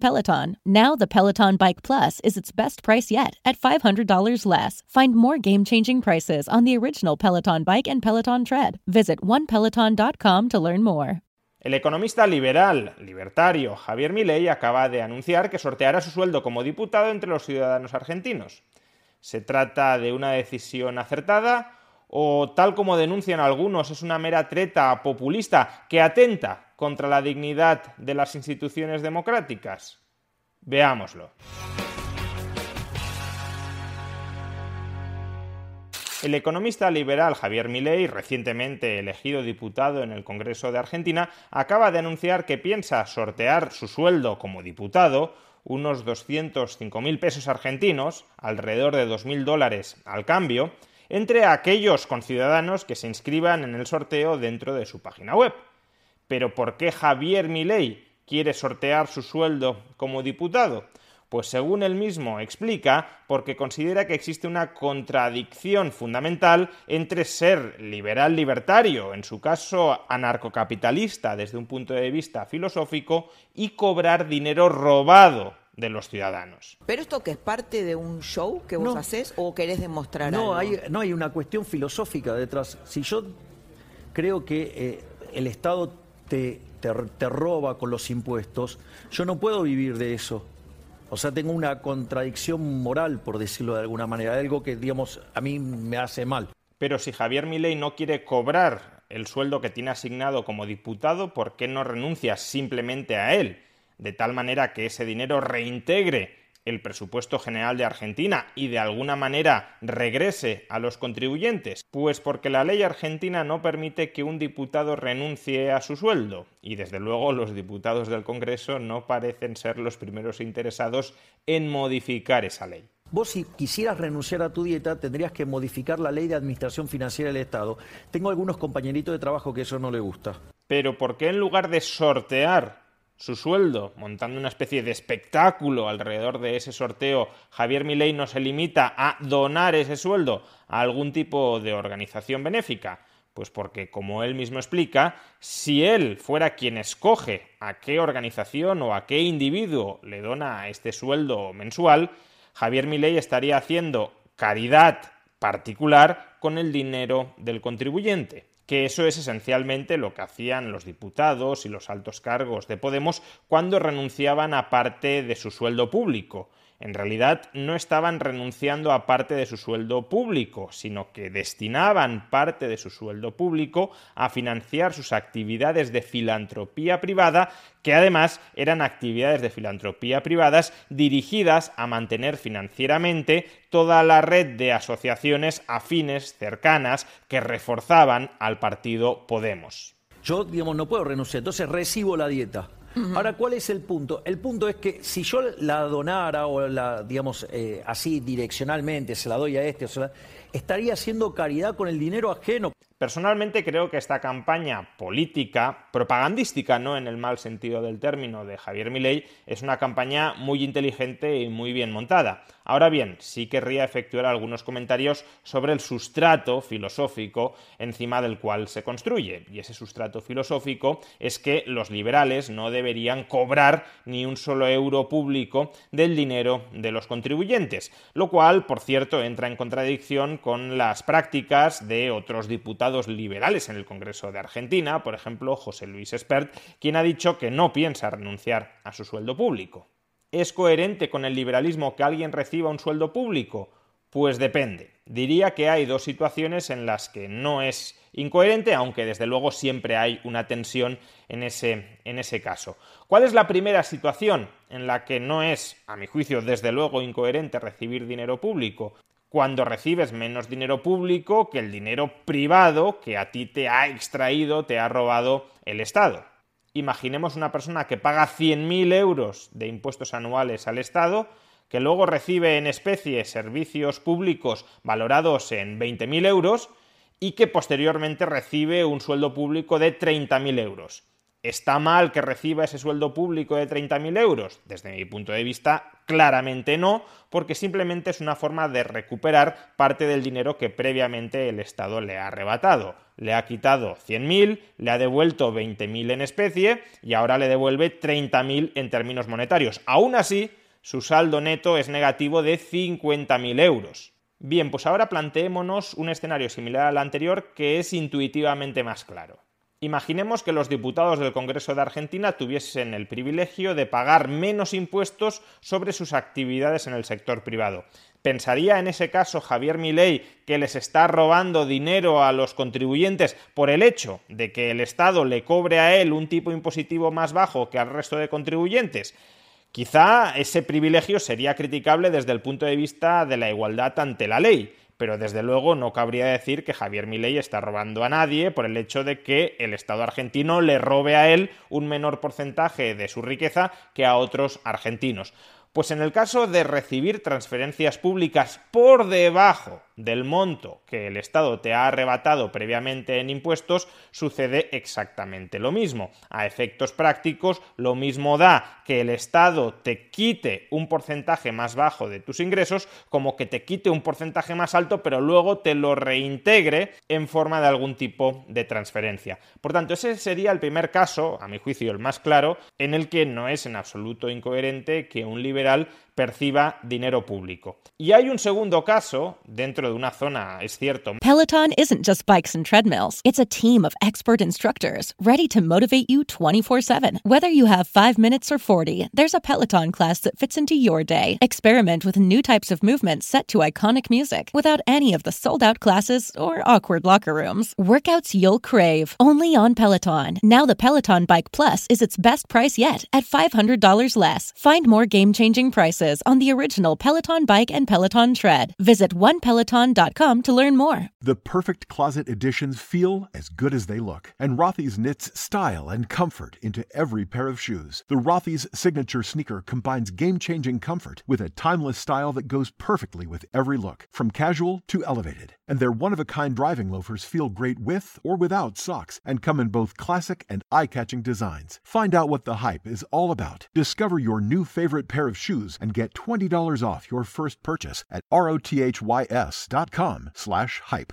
Peloton. Now the Peloton Bike Plus is its best price yet at $500 less. Find more game-changing prices on the original Peloton Bike and Peloton Tread. Visit onepeloton.com to learn more. El economista liberal, libertario Javier Milei acaba de anunciar que sorteará su sueldo como diputado entre los ciudadanos argentinos. ¿Se trata de una decisión acertada o, tal como denuncian algunos, es una mera treta populista que atenta contra la dignidad de las instituciones democráticas? Veámoslo. El economista liberal Javier Milei, recientemente elegido diputado en el Congreso de Argentina, acaba de anunciar que piensa sortear su sueldo como diputado, unos 205.000 pesos argentinos, alrededor de 2.000 dólares al cambio, entre aquellos conciudadanos que se inscriban en el sorteo dentro de su página web. Pero ¿por qué Javier Milei quiere sortear su sueldo como diputado? Pues según él mismo explica, porque considera que existe una contradicción fundamental entre ser liberal libertario, en su caso anarcocapitalista desde un punto de vista filosófico, y cobrar dinero robado de los ciudadanos. ¿Pero esto que es parte de un show que vos No. haces o querés demostrar No, algo? hay, no hay una cuestión filosófica detrás. Si yo creo que eh, el Estado te, te, te roba con los impuestos, yo no puedo vivir de eso. O sea, tengo una contradicción moral, por decirlo de alguna manera, algo que, digamos, a mí me hace mal. Pero si Javier Milei no quiere cobrar el sueldo que tiene asignado como diputado, ¿por qué no renuncia simplemente a él? De tal manera que ese dinero reintegre el presupuesto general de Argentina y de alguna manera regrese a los contribuyentes? Pues porque la ley argentina no permite que un diputado renuncie a su sueldo y desde luego los diputados del Congreso no parecen ser los primeros interesados en modificar esa ley. Vos si quisieras renunciar a tu dieta, tendrías que modificar la ley de administración financiera del Estado. Tengo algunos compañeritos de trabajo que eso no le gusta. Pero ¿por qué en lugar de sortear su sueldo, montando una especie de espectáculo alrededor de ese sorteo, Javier Milei no se limita a donar ese sueldo a algún tipo de organización benéfica? Pues porque, como él mismo explica, si él fuera quien escoge a qué organización o a qué individuo le dona este sueldo mensual, Javier Milei estaría haciendo caridad particular con el dinero del contribuyente que eso es esencialmente lo que hacían los diputados y los altos cargos de Podemos cuando renunciaban a parte de su sueldo público. En realidad no estaban renunciando a parte de su sueldo público, sino que destinaban parte de su sueldo público a financiar sus actividades de filantropía privada, que además eran actividades de filantropía privadas dirigidas a mantener financieramente toda la red de asociaciones afines cercanas que reforzaban al partido Podemos. Yo, digamos, no puedo renunciar, entonces recibo la dieta. Ahora, ¿cuál es el punto? El punto es que si yo la donara o la, digamos, eh, así direccionalmente, se la doy a este, o se la, estaría haciendo caridad con el dinero ajeno. Personalmente creo que esta campaña política, propagandística, no en el mal sentido del término, de Javier Milei, es una campaña muy inteligente y muy bien montada. Ahora bien, sí querría efectuar algunos comentarios sobre el sustrato filosófico encima del cual se construye. Y ese sustrato filosófico es que los liberales no deberían cobrar ni un solo euro público del dinero de los contribuyentes, lo cual, por cierto, entra en contradicción con las prácticas de otros diputados liberales en el Congreso de Argentina, por ejemplo, José Luis Espert, quien ha dicho que no piensa renunciar a su sueldo público. ¿Es coherente con el liberalismo que alguien reciba un sueldo público? Pues depende. Diría que hay dos situaciones en las que no es incoherente, aunque desde luego siempre hay una tensión en ese, en ese caso. ¿Cuál es la primera situación en la que no es, a mi juicio, desde luego incoherente recibir dinero público? cuando recibes menos dinero público que el dinero privado que a ti te ha extraído, te ha robado el Estado. Imaginemos una persona que paga 100.000 euros de impuestos anuales al Estado, que luego recibe en especie servicios públicos valorados en 20.000 euros y que posteriormente recibe un sueldo público de 30.000 euros. ¿Está mal que reciba ese sueldo público de 30.000 euros? Desde mi punto de vista, claramente no, porque simplemente es una forma de recuperar parte del dinero que previamente el Estado le ha arrebatado. Le ha quitado 100.000, le ha devuelto 20.000 en especie y ahora le devuelve 30.000 en términos monetarios. Aún así, su saldo neto es negativo de 50.000 euros. Bien, pues ahora planteémonos un escenario similar al anterior que es intuitivamente más claro. Imaginemos que los diputados del Congreso de Argentina tuviesen el privilegio de pagar menos impuestos sobre sus actividades en el sector privado. ¿Pensaría en ese caso Javier Milei que les está robando dinero a los contribuyentes por el hecho de que el Estado le cobre a él un tipo impositivo más bajo que al resto de contribuyentes? Quizá ese privilegio sería criticable desde el punto de vista de la igualdad ante la ley, pero desde luego no cabría decir que Javier Milei está robando a nadie por el hecho de que el Estado argentino le robe a él un menor porcentaje de su riqueza que a otros argentinos. Pues en el caso de recibir transferencias públicas por debajo del monto que el Estado te ha arrebatado previamente en impuestos, sucede exactamente lo mismo. A efectos prácticos, lo mismo da que el Estado te quite un porcentaje más bajo de tus ingresos como que te quite un porcentaje más alto, pero luego te lo reintegre en forma de algún tipo de transferencia. Por tanto, ese sería el primer caso, a mi juicio el más claro, en el que no es en absoluto incoherente que un liberal perciba dinero público. Y hay un segundo caso dentro de una zona, es cierto. Peloton isn't just bikes and treadmills. It's a team of expert instructors ready to motivate you 24/7. Whether you have 5 minutes or 40, there's a Peloton class that fits into your day. Experiment with new types of movements set to iconic music without any of the sold-out classes or awkward locker rooms. Workouts you'll crave, only on Peloton. Now the Peloton Bike Plus is its best price yet at $500 less. Find more game-changing prices on the original Peloton bike and Peloton tread. Visit onepeloton.com to learn more. The perfect closet additions feel as good as they look, and Rothy's knits style and comfort into every pair of shoes. The Rothy's signature sneaker combines game-changing comfort with a timeless style that goes perfectly with every look, from casual to elevated. And their one-of-a-kind driving loafers feel great with or without socks and come in both classic and eye-catching designs. Find out what the hype is all about. Discover your new favorite pair of shoes and get $20 off your first purchase at rothys.com slash hype.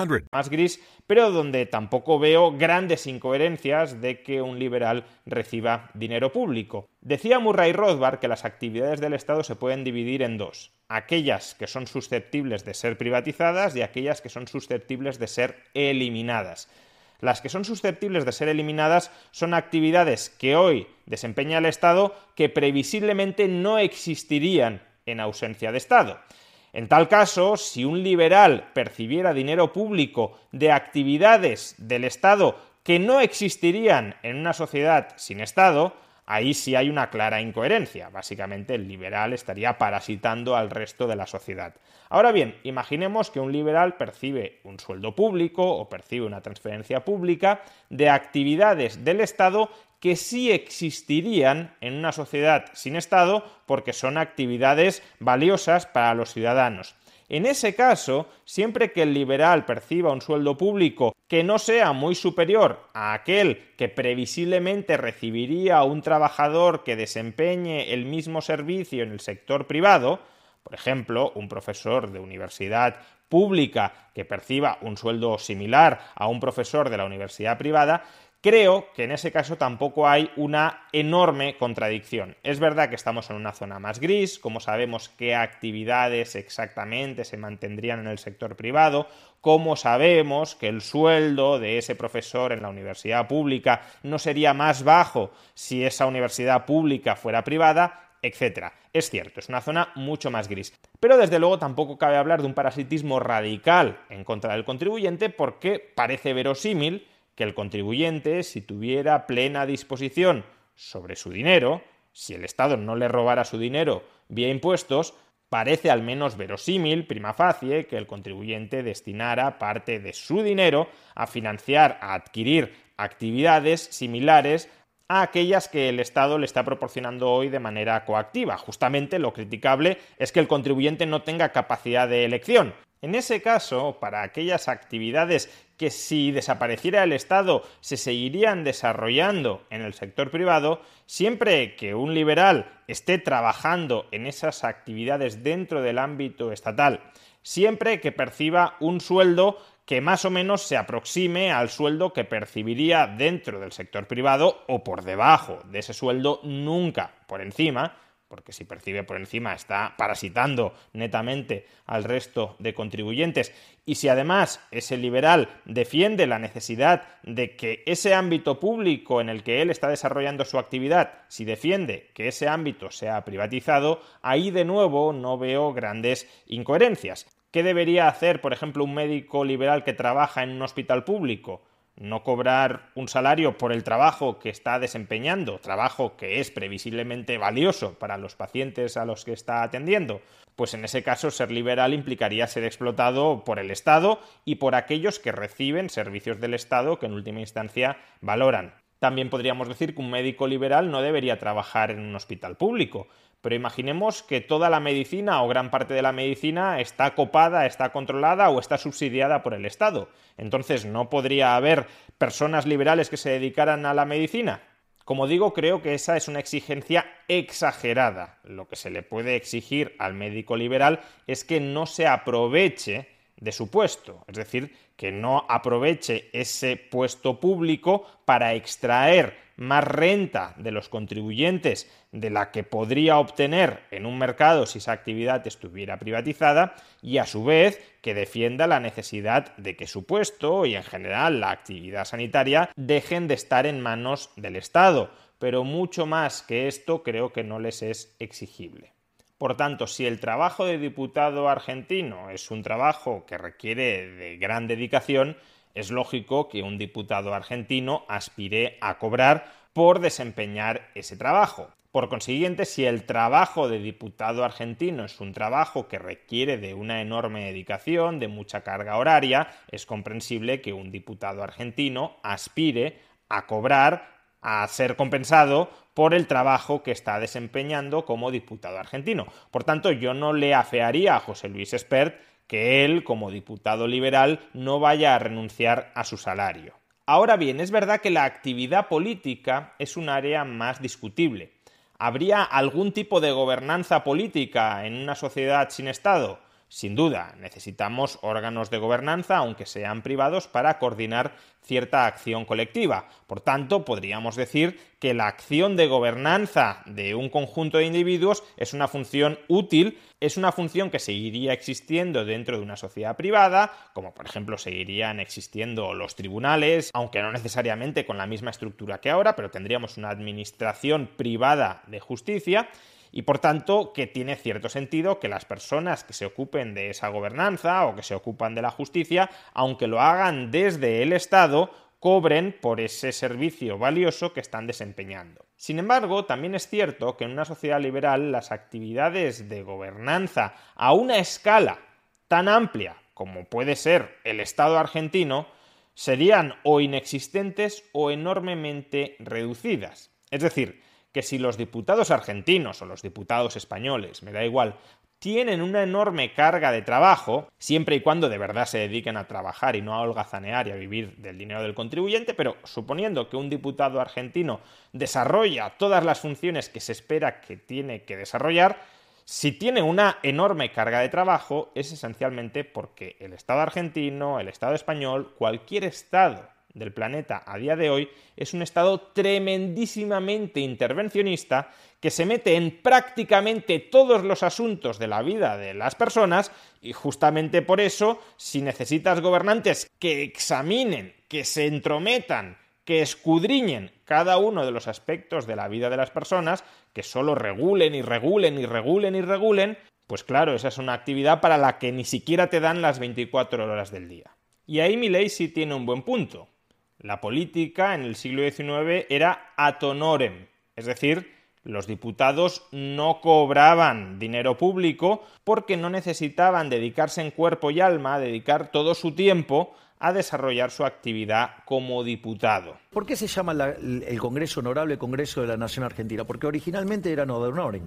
888 532 3500. Más gris, pero donde tampoco veo grandes incoherencias de que un liberal reciba dinero público. Decía Murray Rothbard que las actividades del Estado se pueden dividir en dos. Aquellas que son susceptibles de ser privatizadas y aquellas que son susceptibles de ser eliminadas. Las que son susceptibles de ser eliminadas son actividades que hoy desempeña el Estado que previsiblemente no existirían en ausencia de Estado. En tal caso, si un liberal percibiera dinero público de actividades del Estado que no existirían en una sociedad sin Estado, ahí sí hay una clara incoherencia. Básicamente el liberal estaría parasitando al resto de la sociedad. Ahora bien, imaginemos que un liberal percibe un sueldo público o percibe una transferencia pública de actividades del Estado que sí existirían en una sociedad sin Estado porque son actividades valiosas para los ciudadanos. En ese caso, siempre que el liberal perciba un sueldo público que no sea muy superior a aquel que previsiblemente recibiría un trabajador que desempeñe el mismo servicio en el sector privado, por ejemplo, un profesor de universidad pública que perciba un sueldo similar a un profesor de la universidad privada, Creo que en ese caso tampoco hay una enorme contradicción. Es verdad que estamos en una zona más gris, como sabemos qué actividades exactamente se mantendrían en el sector privado, cómo sabemos que el sueldo de ese profesor en la universidad pública no sería más bajo si esa universidad pública fuera privada, etcétera. Es cierto, es una zona mucho más gris. Pero desde luego tampoco cabe hablar de un parasitismo radical en contra del contribuyente porque parece verosímil que el contribuyente, si tuviera plena disposición sobre su dinero, si el Estado no le robara su dinero vía impuestos, parece al menos verosímil, prima facie, que el contribuyente destinara parte de su dinero a financiar, a adquirir actividades similares a aquellas que el Estado le está proporcionando hoy de manera coactiva. Justamente lo criticable es que el contribuyente no tenga capacidad de elección. En ese caso, para aquellas actividades que si desapareciera el Estado se seguirían desarrollando en el sector privado, siempre que un liberal esté trabajando en esas actividades dentro del ámbito estatal, siempre que perciba un sueldo que más o menos se aproxime al sueldo que percibiría dentro del sector privado o por debajo de ese sueldo, nunca por encima, porque si percibe por encima está parasitando netamente al resto de contribuyentes. Y si además ese liberal defiende la necesidad de que ese ámbito público en el que él está desarrollando su actividad, si defiende que ese ámbito sea privatizado, ahí de nuevo no veo grandes incoherencias. ¿Qué debería hacer, por ejemplo, un médico liberal que trabaja en un hospital público? No cobrar un salario por el trabajo que está desempeñando, trabajo que es previsiblemente valioso para los pacientes a los que está atendiendo, pues en ese caso ser liberal implicaría ser explotado por el Estado y por aquellos que reciben servicios del Estado que en última instancia valoran. También podríamos decir que un médico liberal no debería trabajar en un hospital público, pero imaginemos que toda la medicina o gran parte de la medicina está copada, está controlada o está subsidiada por el Estado. Entonces, ¿no podría haber personas liberales que se dedicaran a la medicina? Como digo, creo que esa es una exigencia exagerada. Lo que se le puede exigir al médico liberal es que no se aproveche de su puesto, es decir, que no aproveche ese puesto público para extraer más renta de los contribuyentes de la que podría obtener en un mercado si esa actividad estuviera privatizada y a su vez que defienda la necesidad de que su puesto y en general la actividad sanitaria dejen de estar en manos del Estado. Pero mucho más que esto creo que no les es exigible. Por tanto, si el trabajo de diputado argentino es un trabajo que requiere de gran dedicación, es lógico que un diputado argentino aspire a cobrar por desempeñar ese trabajo. Por consiguiente, si el trabajo de diputado argentino es un trabajo que requiere de una enorme dedicación, de mucha carga horaria, es comprensible que un diputado argentino aspire a cobrar a ser compensado por el trabajo que está desempeñando como diputado argentino. Por tanto, yo no le afearía a José Luis Espert que él, como diputado liberal, no vaya a renunciar a su salario. Ahora bien, es verdad que la actividad política es un área más discutible. ¿Habría algún tipo de gobernanza política en una sociedad sin Estado? Sin duda, necesitamos órganos de gobernanza, aunque sean privados, para coordinar cierta acción colectiva. Por tanto, podríamos decir que la acción de gobernanza de un conjunto de individuos es una función útil, es una función que seguiría existiendo dentro de una sociedad privada, como por ejemplo seguirían existiendo los tribunales, aunque no necesariamente con la misma estructura que ahora, pero tendríamos una administración privada de justicia y por tanto que tiene cierto sentido que las personas que se ocupen de esa gobernanza o que se ocupan de la justicia, aunque lo hagan desde el Estado, cobren por ese servicio valioso que están desempeñando. Sin embargo, también es cierto que en una sociedad liberal las actividades de gobernanza a una escala tan amplia como puede ser el Estado argentino serían o inexistentes o enormemente reducidas. Es decir, que si los diputados argentinos o los diputados españoles, me da igual, tienen una enorme carga de trabajo, siempre y cuando de verdad se dediquen a trabajar y no a holgazanear y a vivir del dinero del contribuyente, pero suponiendo que un diputado argentino desarrolla todas las funciones que se espera que tiene que desarrollar, si tiene una enorme carga de trabajo es esencialmente porque el Estado argentino, el Estado español, cualquier Estado del planeta a día de hoy es un estado tremendísimamente intervencionista que se mete en prácticamente todos los asuntos de la vida de las personas y justamente por eso, si necesitas gobernantes que examinen, que se entrometan, que escudriñen cada uno de los aspectos de la vida de las personas, que solo regulen y regulen y regulen y regulen, pues claro, esa es una actividad para la que ni siquiera te dan las 24 horas del día. Y ahí mi ley sí tiene un buen punto. La política en el siglo XIX era ad honorem, es decir, los diputados no cobraban dinero público porque no necesitaban dedicarse en cuerpo y alma, dedicar todo su tiempo a desarrollar su actividad como diputado. ¿Por qué se llama el Congreso Honorable Congreso de la Nación Argentina? Porque originalmente era no de honorem.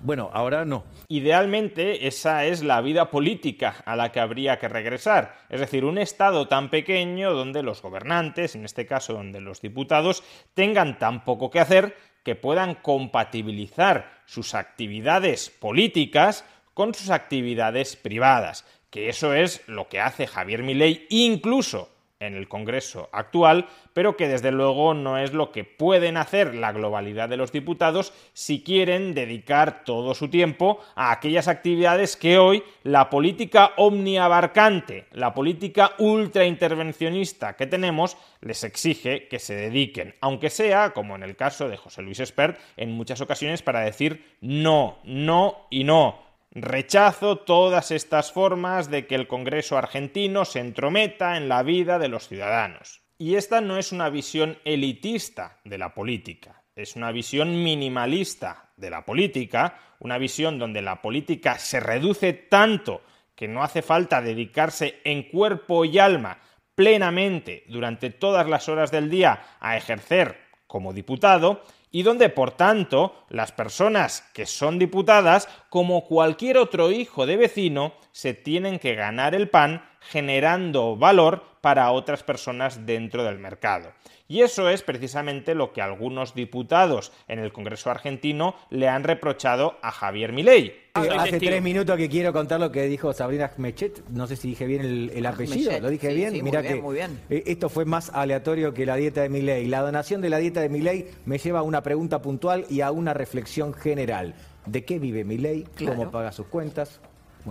Bueno, ahora no. Idealmente esa es la vida política a la que habría que regresar. Es decir, un Estado tan pequeño donde los gobernantes, en este caso donde los diputados, tengan tan poco que hacer que puedan compatibilizar sus actividades políticas con sus actividades privadas. Que eso es lo que hace Javier Milei incluso en el Congreso actual, pero que desde luego no es lo que pueden hacer la globalidad de los diputados si quieren dedicar todo su tiempo a aquellas actividades que hoy la política omniabarcante, la política ultraintervencionista que tenemos, les exige que se dediquen, aunque sea, como en el caso de José Luis Espert, en muchas ocasiones para decir no, no y no Rechazo todas estas formas de que el Congreso argentino se entrometa en la vida de los ciudadanos. Y esta no es una visión elitista de la política, es una visión minimalista de la política, una visión donde la política se reduce tanto que no hace falta dedicarse en cuerpo y alma plenamente durante todas las horas del día a ejercer como diputado y donde, por tanto, las personas que son diputadas, como cualquier otro hijo de vecino, se tienen que ganar el pan generando valor para otras personas dentro del mercado. Y eso es precisamente lo que algunos diputados en el Congreso argentino le han reprochado a Javier Milei. Hace tres minutos que quiero contar lo que dijo Sabrina Mechet. No sé si dije bien el, apellido. ¿Lo dije bien? Mira que muy bien. Eh, esto fue más aleatorio que la dieta de Milei. La donación de la dieta de Milei me lleva a una pregunta puntual y a una reflexión general. ¿De qué vive Milei? ¿Cómo paga sus cuentas?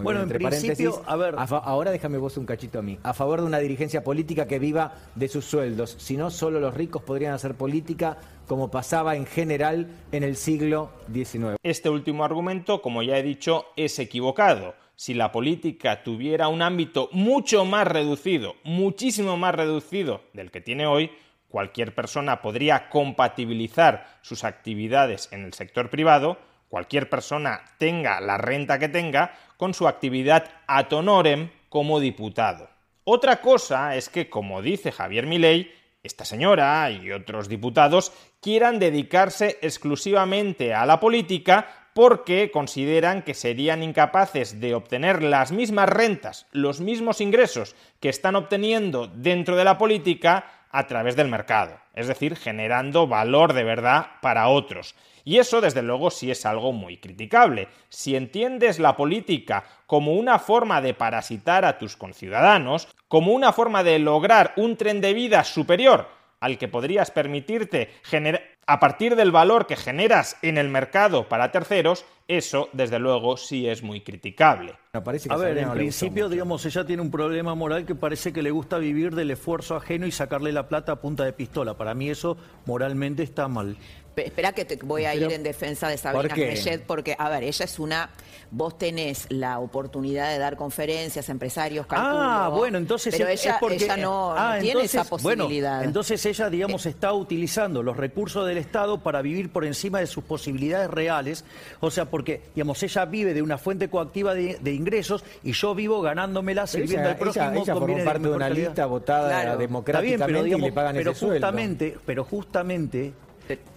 Bueno, en principio, a ver. ahora déjame vos un cachito a mí. A favor de una dirigencia política que viva de sus sueldos. Si no, solo los ricos podrían hacer política como pasaba en general en el siglo XIX. Este último argumento, como ya he dicho, es equivocado. Si la política tuviera un ámbito mucho más reducido, muchísimo más reducido del que tiene hoy, cualquier persona podría compatibilizar sus actividades en el sector privado cualquier persona tenga la renta que tenga con su actividad ad honorem como diputado. Otra cosa es que, como dice Javier Milei, esta señora y otros diputados quieran dedicarse exclusivamente a la política porque consideran que serían incapaces de obtener las mismas rentas, los mismos ingresos que están obteniendo dentro de la política a través del mercado, es decir, generando valor de verdad para otros. Y eso, desde luego, sí es algo muy criticable. Si entiendes la política como una forma de parasitar a tus conciudadanos, como una forma de lograr un tren de vida superior al que podrías permitirte generar a partir del valor que generas en el mercado para terceros, eso, desde luego, sí es muy criticable. a ver, en principio, digamos, ella tiene un problema moral que parece que le gusta vivir del esfuerzo ajeno y sacarle la plata a punta de pistola. Para mí eso moralmente está mal. Espera que te voy a ir en defensa de Sabrina ¿Por porque, a ver, ella es una... Vos tenés la oportunidad de dar conferencias, empresarios, calculo, Ah, bueno, entonces pero ella, ella no, ah, tiene esa posibilidad. Bueno, entonces ella, digamos, está utilizando los recursos del Estado para vivir por encima de sus posibilidades reales. O sea, porque, digamos, ella vive de una fuente coactiva de, ingresos y yo vivo ganándomela sirviendo al próximo ella, ella parte de, una lista votada democráticamente y le pagan pero ese justamente, Pero justamente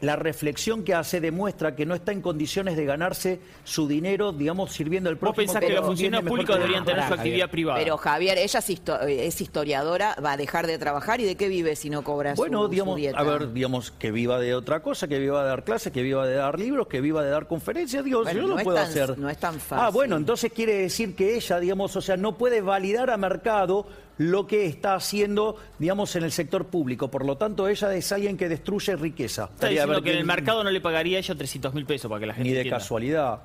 la reflexión que hace demuestra que no está en condiciones de ganarse su dinero, digamos, sirviendo al próximo. ¿Vos pensás que los funcionarios públicos deberían tener su actividad privada? Pero Javier, ella es, historiadora, va a dejar de trabajar y de qué vive si no cobra bueno, su, digamos, dieta? a ver, digamos, que viva de otra cosa, que viva de dar clases, que viva de dar libros, que viva de dar conferencias, digo, yo no lo puedo hacer. No es tan fácil. Ah, bueno, entonces quiere decir que ella, digamos, o sea, no puede validar a mercado lo que está haciendo, digamos, en el sector público. Por lo tanto, ella es alguien que destruye riqueza. Está diciendo que en el mercado no le pagaría a ella 300 mil pesos para que la gente Ni de casualidad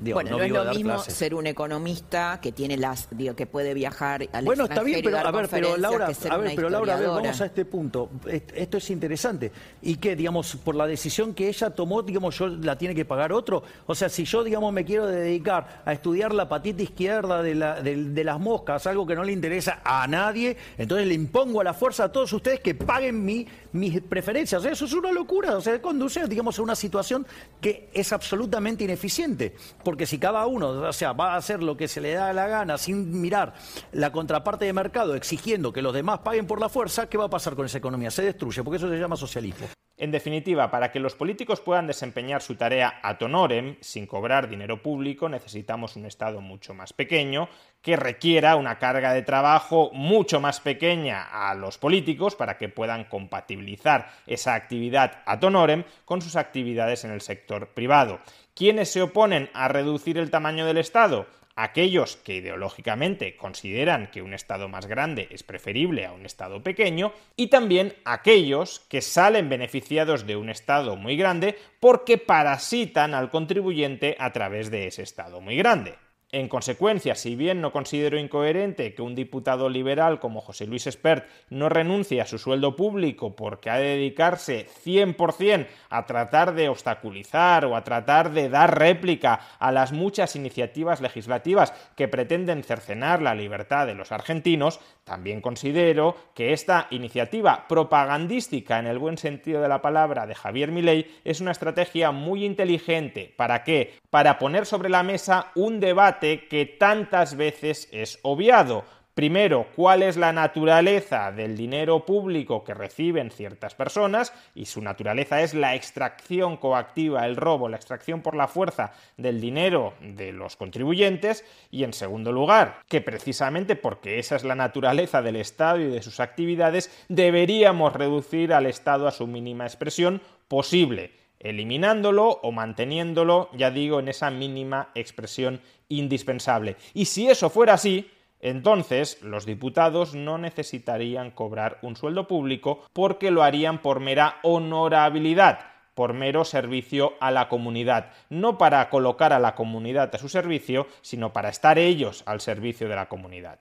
bueno, no, es lo mismo ser un economista que tiene las, digo, que puede viajar al Bueno, está bien, pero a ver, pero Laura, a ver, pero Laura, vamos a este punto. Esto es interesante. Y que, digamos, por la decisión que ella tomó, digamos, yo la tiene que pagar otro. O sea, si yo, digamos, me quiero dedicar a estudiar la patita izquierda de, la, de, las moscas, algo que no le interesa a nadie, entonces le impongo a la fuerza a todos ustedes que paguen mi, mis preferencias. eso es una locura. O sea, conduce, digamos, a una situación que es absolutamente ineficiente. Porque si cada uno, o sea, va a hacer lo que se le da la gana sin mirar la contraparte de mercado, exigiendo que los demás paguen por la fuerza, ¿qué va a pasar con esa economía? Se destruye, porque eso se llama socialismo. En definitiva, para que los políticos puedan desempeñar su tarea a honorem, sin cobrar dinero público, necesitamos un Estado mucho más pequeño, que requiera una carga de trabajo mucho más pequeña a los políticos para que puedan compatibilizar esa actividad a honorem con sus actividades en el sector privado. ¿Quiénes se oponen a reducir el tamaño del Estado? Aquellos que ideológicamente consideran que un Estado más grande es preferible a un Estado pequeño, y también aquellos que salen beneficiados de un Estado muy grande porque parasitan al contribuyente a través de ese Estado muy grande. En consecuencia, si bien no considero incoherente que un diputado liberal como José Luis Espert no renuncie a su sueldo público porque ha de dedicarse 100% a tratar de obstaculizar o a tratar de dar réplica a las muchas iniciativas legislativas que pretenden cercenar la libertad de los argentinos, también considero que esta iniciativa propagandística en el buen sentido de la palabra de Javier Milei es una estrategia muy inteligente. ¿Para qué? Para poner sobre la mesa un debate que tantas veces es obviado. Primero, cuál es la naturaleza del dinero público que reciben ciertas personas, y su naturaleza es la extracción coactiva, el robo, la extracción por la fuerza del dinero de los contribuyentes, y en segundo lugar, que precisamente porque esa es la naturaleza del Estado y de sus actividades, deberíamos reducir al Estado a su mínima expresión posible eliminándolo o manteniéndolo, ya digo, en esa mínima expresión indispensable. Y si eso fuera así, entonces, los diputados no necesitarían cobrar un sueldo público porque lo harían por mera honorabilidad, por mero servicio a la comunidad, no para colocar a la comunidad a su servicio, sino para estar ellos al servicio de la comunidad.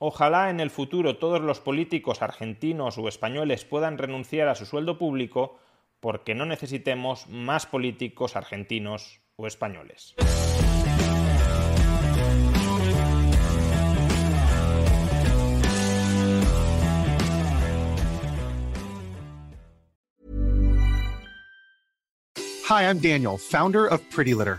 Ojalá en el futuro todos los políticos argentinos o españoles puedan renunciar a su sueldo público porque no necesitemos más políticos argentinos o españoles. Hi, I'm Daniel, founder of Pretty Litter.